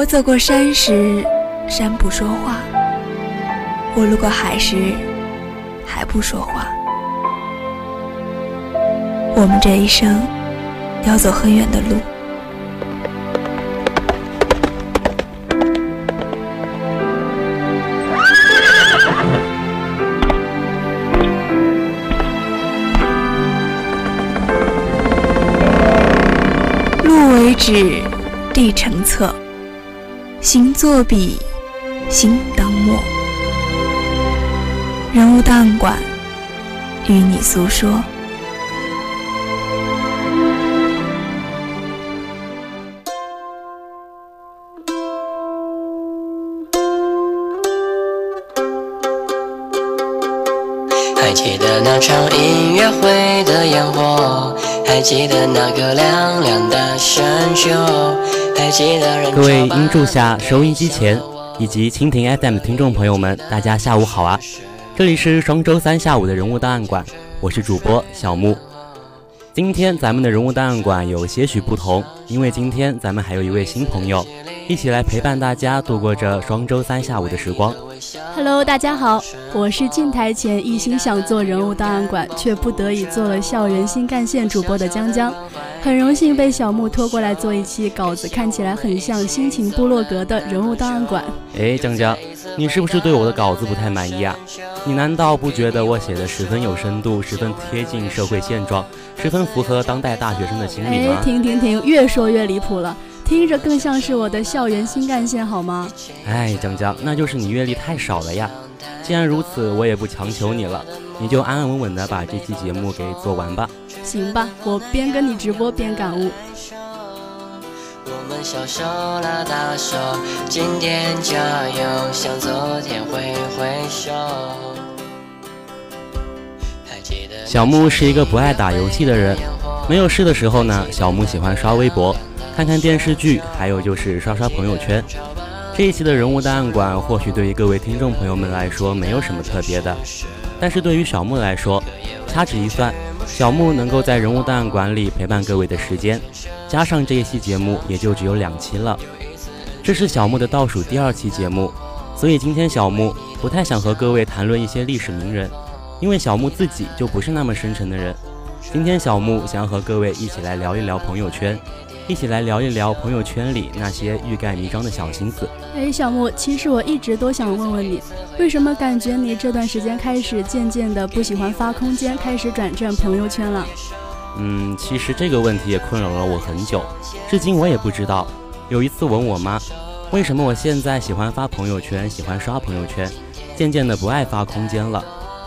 我走过山时，山不说话；我路过海时，海不说话。我们这一生要走很远的路，路为纸，地成册。心作笔，心当墨。人物档案馆与你诉说。还记得那场音乐会的烟火，还记得那个凉凉的深秋。各位音柱下、收音机前以及蜻蜓 FM 听众朋友们，大家下午好啊！这里是双周三下午的人物档案馆，我是主播小木。今天咱们的人物档案馆有些许不同，因为今天咱们还有一位新朋友，一起来陪伴大家度过这双周三下午的时光。Hello，大家好，我是进台前一心想做人物档案馆，却不得已做了校园新干线主播的江江。很荣幸被小木拖过来做一期稿子看起来很像心情部落格的人物档案馆。哎，江江，你是不是对我的稿子不太满意啊？你难道不觉得我写的十分有深度，十分贴近社会现状，十分符合当代大学生的心理吗？哎，停停停，越说越离谱了，听着更像是我的校园新干线，好吗？哎，江江，那就是你阅历太少了呀。既然如此，我也不强求你了，你就安安稳稳的把这期节目给做完吧。行吧，我边跟你直播边感悟。小木是一个不爱打游戏的人，没有事的时候呢，小木喜欢刷微博，看看电视剧，还有就是刷刷朋友圈。这一期的人物档案馆，或许对于各位听众朋友们来说没有什么特别的，但是对于小木来说，掐指一算，小木能够在人物档案馆里陪伴各位的时间，加上这一期节目，也就只有两期了。这是小木的倒数第二期节目，所以今天小木不太想和各位谈论一些历史名人，因为小木自己就不是那么深沉的人。今天小木想要和各位一起来聊一聊朋友圈。一起来聊一聊朋友圈里那些欲盖弥彰的小心思。哎，小木，其实我一直都想问问你，为什么感觉你这段时间开始渐渐的不喜欢发空间，开始转战朋友圈了？嗯，其实这个问题也困扰了我很久，至今我也不知道。有一次问我妈，为什么我现在喜欢发朋友圈，喜欢刷朋友圈，渐渐的不爱发空间了？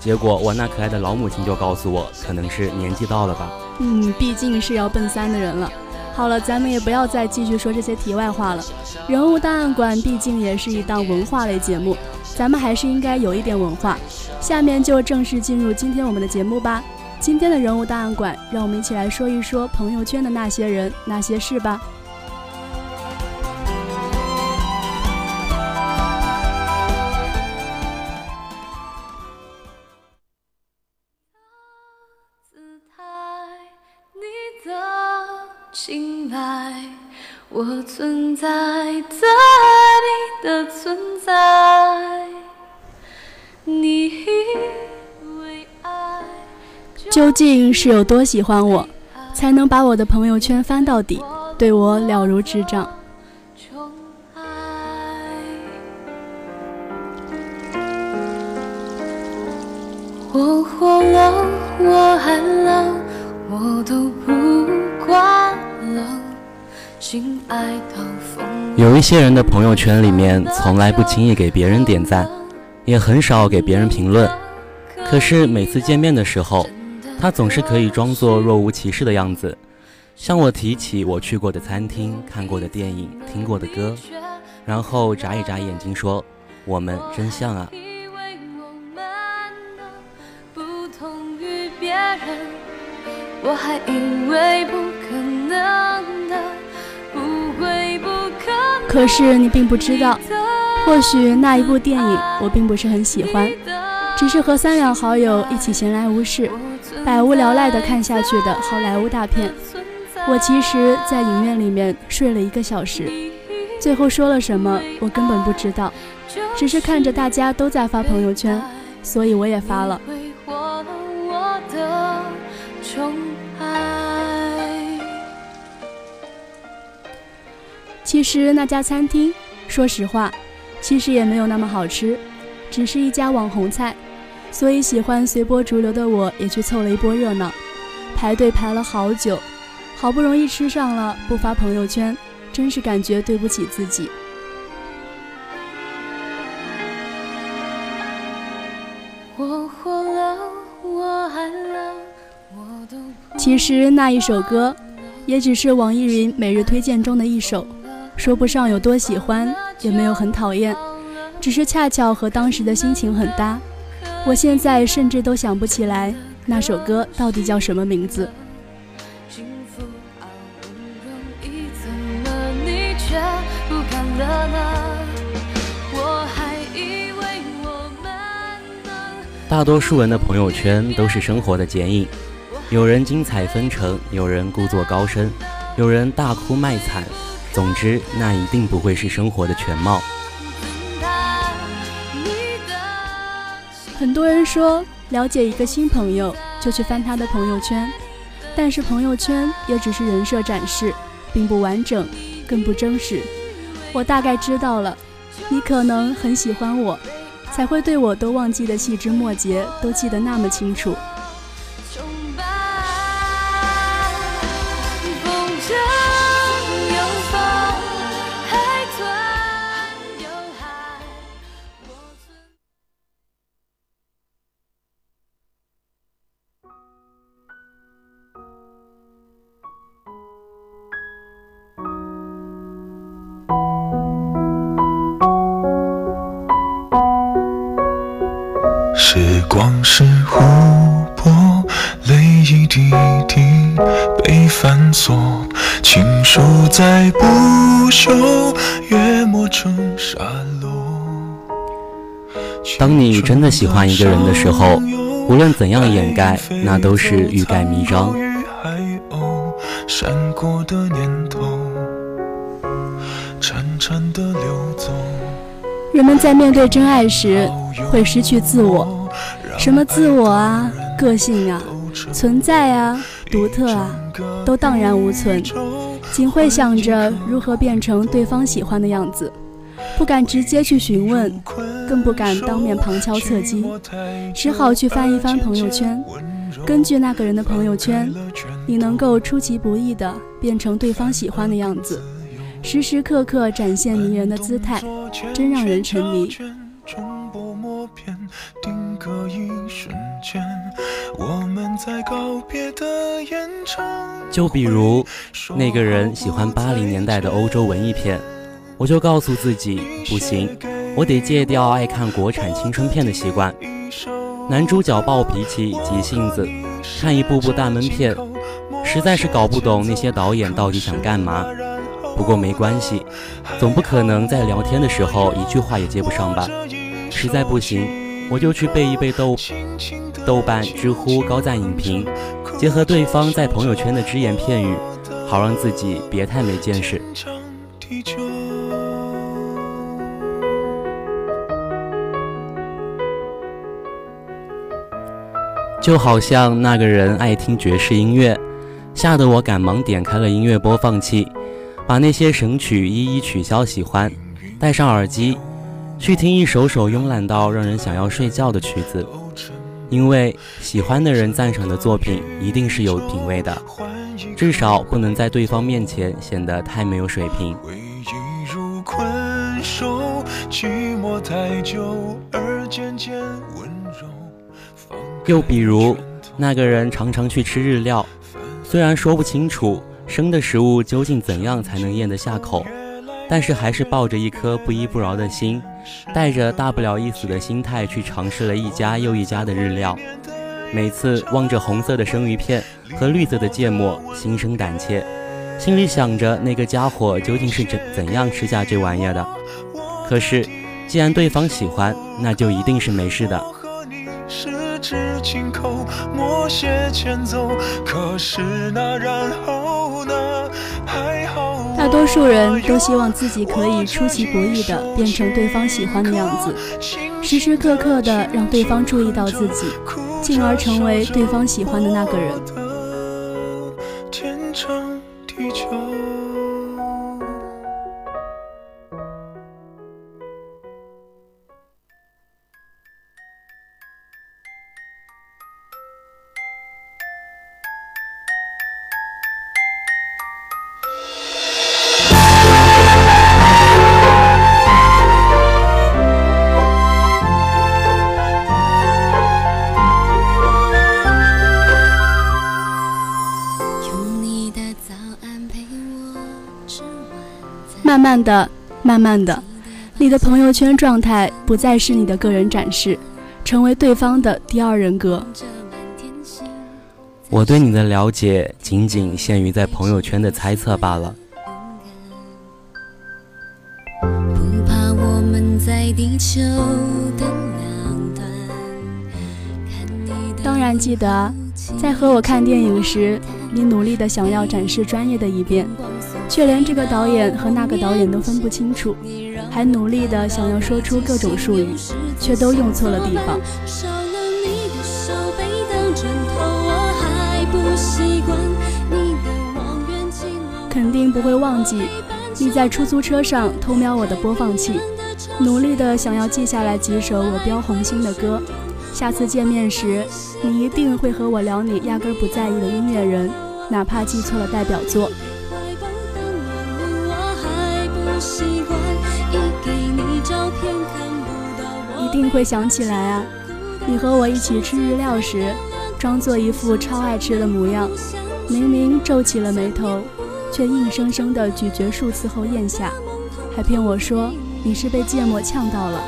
结果我那可爱的老母亲就告诉我，可能是年纪到了吧。嗯，毕竟是要奔三的人了。好了，咱们也不要再继续说这些题外话了。人物档案馆毕竟也是一档文化类节目，咱们还是应该有一点文化。下面就正式进入今天我们的节目吧。今天的人物档案馆，让我们一起来说一说朋友圈的那些人、那些事吧。我存在在你的存在，你以为爱。究竟是有多喜欢我，才能把我的朋友圈翻到底，对我了如指掌？我活了，我爱了，我都不。有一些人的朋友圈里面，从来不轻易给别人点赞，也很少给别人评论。可是每次见面的时候，他总是可以装作若无其事的样子，向我提起我去过的餐厅、看过的电影、听过的歌，然后眨一眨眼睛说：“我们真像啊。”可可是你并不知道，或许那一部电影我并不是很喜欢，只是和三两好友一起闲来无事，百无聊赖的看下去的好莱坞大片。我其实，在影院里面睡了一个小时，最后说了什么我根本不知道，只是看着大家都在发朋友圈，所以我也发了。其实那家餐厅，说实话，其实也没有那么好吃，只是一家网红菜，所以喜欢随波逐流的我也去凑了一波热闹，排队排了好久。好不容易吃上了，不发朋友圈，真是感觉对不起自己。其实那一首歌，也只是网易云每日推荐中的一首，说不上有多喜欢，也没有很讨厌，只是恰巧和当时的心情很搭。我现在甚至都想不起来那首歌到底叫什么名字。大多数人的朋友圈都是生活的剪影，有人精彩纷呈，有人故作高深，有人大哭卖惨。总之，那一定不会是生活的全貌。很多人说，了解一个新朋友就去翻他的朋友圈，但是朋友圈也只是人设展示，并不完整，更不真实。我大概知道了，你可能很喜欢我。才会对我都忘记的细枝末节都记得那么清楚。往事湖泊，泪一滴滴被反锁，情书在不朽，约磨成沙漏。当你真的喜欢一个人的时候，无论怎样掩盖，那都是欲盖弥彰。闪过的念头，潺潺的流走人们在面对真爱时，会失去自我。什么自我啊，个性啊，存在啊，独特啊，都荡然无存，仅会想着如何变成对方喜欢的样子，不敢直接去询问，更不敢当面旁敲侧击，只好去翻一翻朋友圈，根据那个人的朋友圈，你能够出其不意的变成对方喜欢的样子，时时刻刻展现迷人的姿态，真让人沉迷。片，定格一瞬间。我们在告别的演唱就比如那个人喜欢八零年代的欧洲文艺片，我就告诉自己不行，我得戒掉爱看国产青春片的习惯。男主角暴脾气、急性子，看一部部大闷片，实在是搞不懂那些导演到底想干嘛。不过没关系，总不可能在聊天的时候一句话也接不上吧。实在不行，我就去背一背豆豆瓣、知乎高赞影评，结合对方在朋友圈的只言片语，好让自己别太没见识。就好像那个人爱听爵士音乐，吓得我赶忙点开了音乐播放器，把那些神曲一一取消喜欢，戴上耳机。去听一首首慵懒到让人想要睡觉的曲子，因为喜欢的人赞赏的作品一定是有品味的，至少不能在对方面前显得太没有水平。又比如，那个人常常去吃日料，虽然说不清楚生的食物究竟怎样才能咽得下口？但是还是抱着一颗不依不饶的心，带着大不了一死的心态去尝试了一家又一家的日料。每次望着红色的生鱼片和绿色的芥末，心生胆怯，心里想着那个家伙究竟是怎怎样吃下这玩意儿的。可是，既然对方喜欢，那就一定是没事的。大多数人都希望自己可以出其不意的变成对方喜欢的样子，时时刻刻的让对方注意到自己，进而成为对方喜欢的那个人。天长地久慢慢的，慢慢的，你的朋友圈状态不再是你的个人展示，成为对方的第二人格。我对你的了解仅仅限于在朋友圈的猜测罢了。当然记得，在和我看电影时，你努力的想要展示专业的一面。却连这个导演和那个导演都分不清楚，还努力的想要说出各种术语，却都用错了地方。肯定不会忘记你在出租车上偷瞄我的播放器，努力的想要记下来几首我标红心的歌。下次见面时，你一定会和我聊你压根不在意的音乐人，哪怕记错了代表作。一定会想起来啊！你和我一起吃日料时，装作一副超爱吃的模样，明明皱起了眉头，却硬生生的咀嚼数次后咽下，还骗我说你是被芥末呛到了，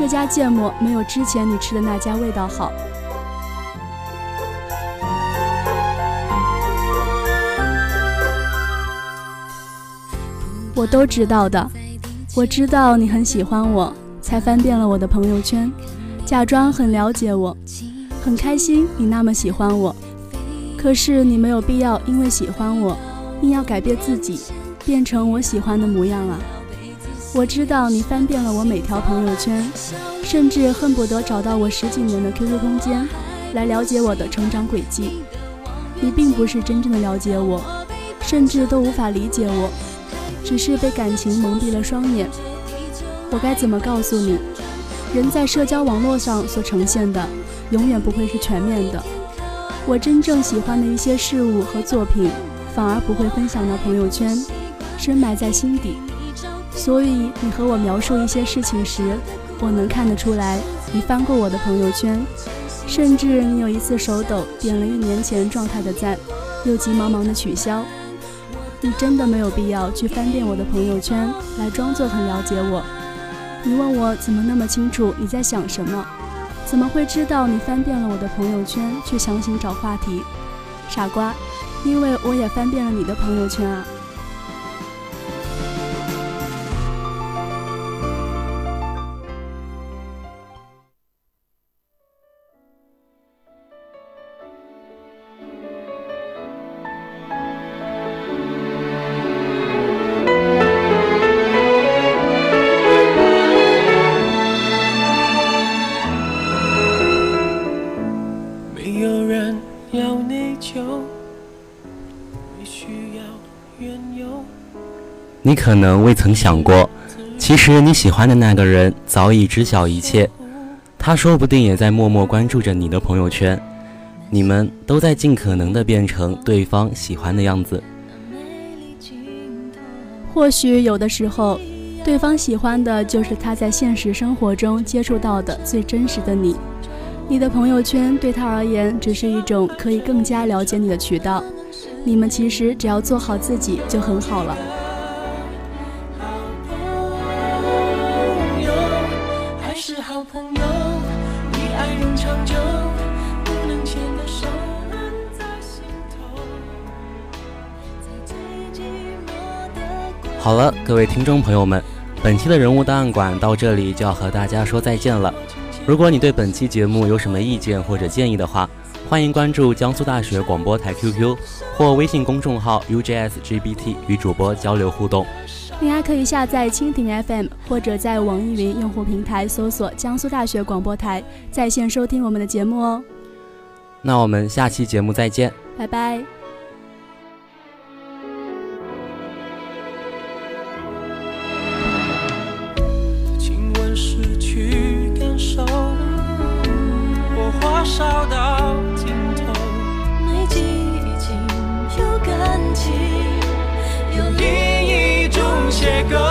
这家芥末没有之前你吃的那家味道好。我都知道的。我知道你很喜欢我，才翻遍了我的朋友圈，假装很了解我，很开心你那么喜欢我。可是你没有必要因为喜欢我，硬要改变自己，变成我喜欢的模样啊！我知道你翻遍了我每条朋友圈，甚至恨不得找到我十几年的 QQ 空间，来了解我的成长轨迹。你并不是真正的了解我，甚至都无法理解我。只是被感情蒙蔽了双眼，我该怎么告诉你？人在社交网络上所呈现的，永远不会是全面的。我真正喜欢的一些事物和作品，反而不会分享到朋友圈，深埋在心底。所以你和我描述一些事情时，我能看得出来，你翻过我的朋友圈，甚至你有一次手抖点了一年前状态的赞，又急忙忙的取消。你真的没有必要去翻遍我的朋友圈来装作很了解我。你问我怎么那么清楚你在想什么？怎么会知道你翻遍了我的朋友圈去强行找话题？傻瓜，因为我也翻遍了你的朋友圈啊。你可能未曾想过，其实你喜欢的那个人早已知晓一切，他说不定也在默默关注着你的朋友圈，你们都在尽可能的变成对方喜欢的样子。或许有的时候，对方喜欢的就是他在现实生活中接触到的最真实的你，你的朋友圈对他而言只是一种可以更加了解你的渠道。你们其实只要做好自己就很好了。好了，各位听众朋友们，本期的人物档案馆到这里就要和大家说再见了。如果你对本期节目有什么意见或者建议的话，欢迎关注江苏大学广播台 QQ 或微信公众号 UJSGBT 与主播交流互动。你还可以下载蜻蜓 FM 或者在网易云用户平台搜索江苏大学广播台，在线收听我们的节目哦。那我们下期节目再见，拜拜。烧到尽头，没激情，有感情，有另一种邂逅。